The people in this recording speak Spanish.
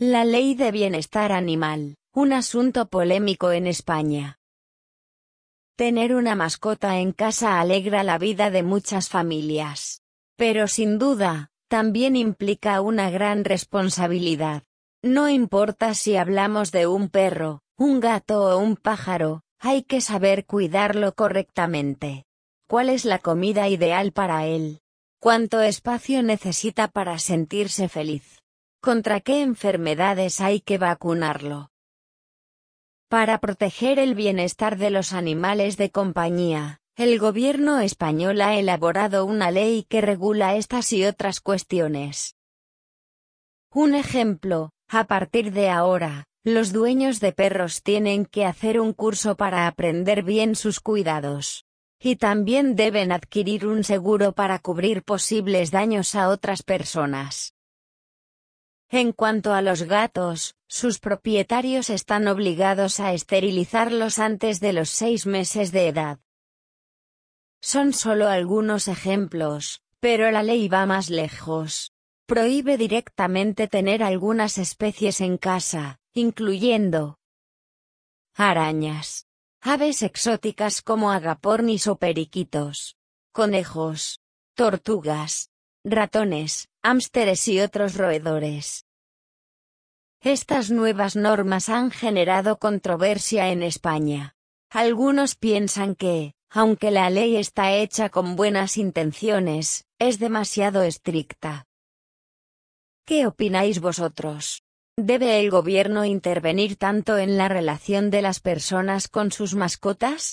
La ley de bienestar animal, un asunto polémico en España. Tener una mascota en casa alegra la vida de muchas familias. Pero sin duda, también implica una gran responsabilidad. No importa si hablamos de un perro, un gato o un pájaro, hay que saber cuidarlo correctamente. ¿Cuál es la comida ideal para él? ¿Cuánto espacio necesita para sentirse feliz? ¿Contra qué enfermedades hay que vacunarlo? Para proteger el bienestar de los animales de compañía, el gobierno español ha elaborado una ley que regula estas y otras cuestiones. Un ejemplo, a partir de ahora, los dueños de perros tienen que hacer un curso para aprender bien sus cuidados. Y también deben adquirir un seguro para cubrir posibles daños a otras personas. En cuanto a los gatos, sus propietarios están obligados a esterilizarlos antes de los seis meses de edad. Son solo algunos ejemplos, pero la ley va más lejos. Prohíbe directamente tener algunas especies en casa, incluyendo arañas, aves exóticas como agapornis o periquitos, conejos, tortugas, ratones, hámsteres y otros roedores. Estas nuevas normas han generado controversia en España. Algunos piensan que, aunque la ley está hecha con buenas intenciones, es demasiado estricta. ¿Qué opináis vosotros? ¿Debe el gobierno intervenir tanto en la relación de las personas con sus mascotas?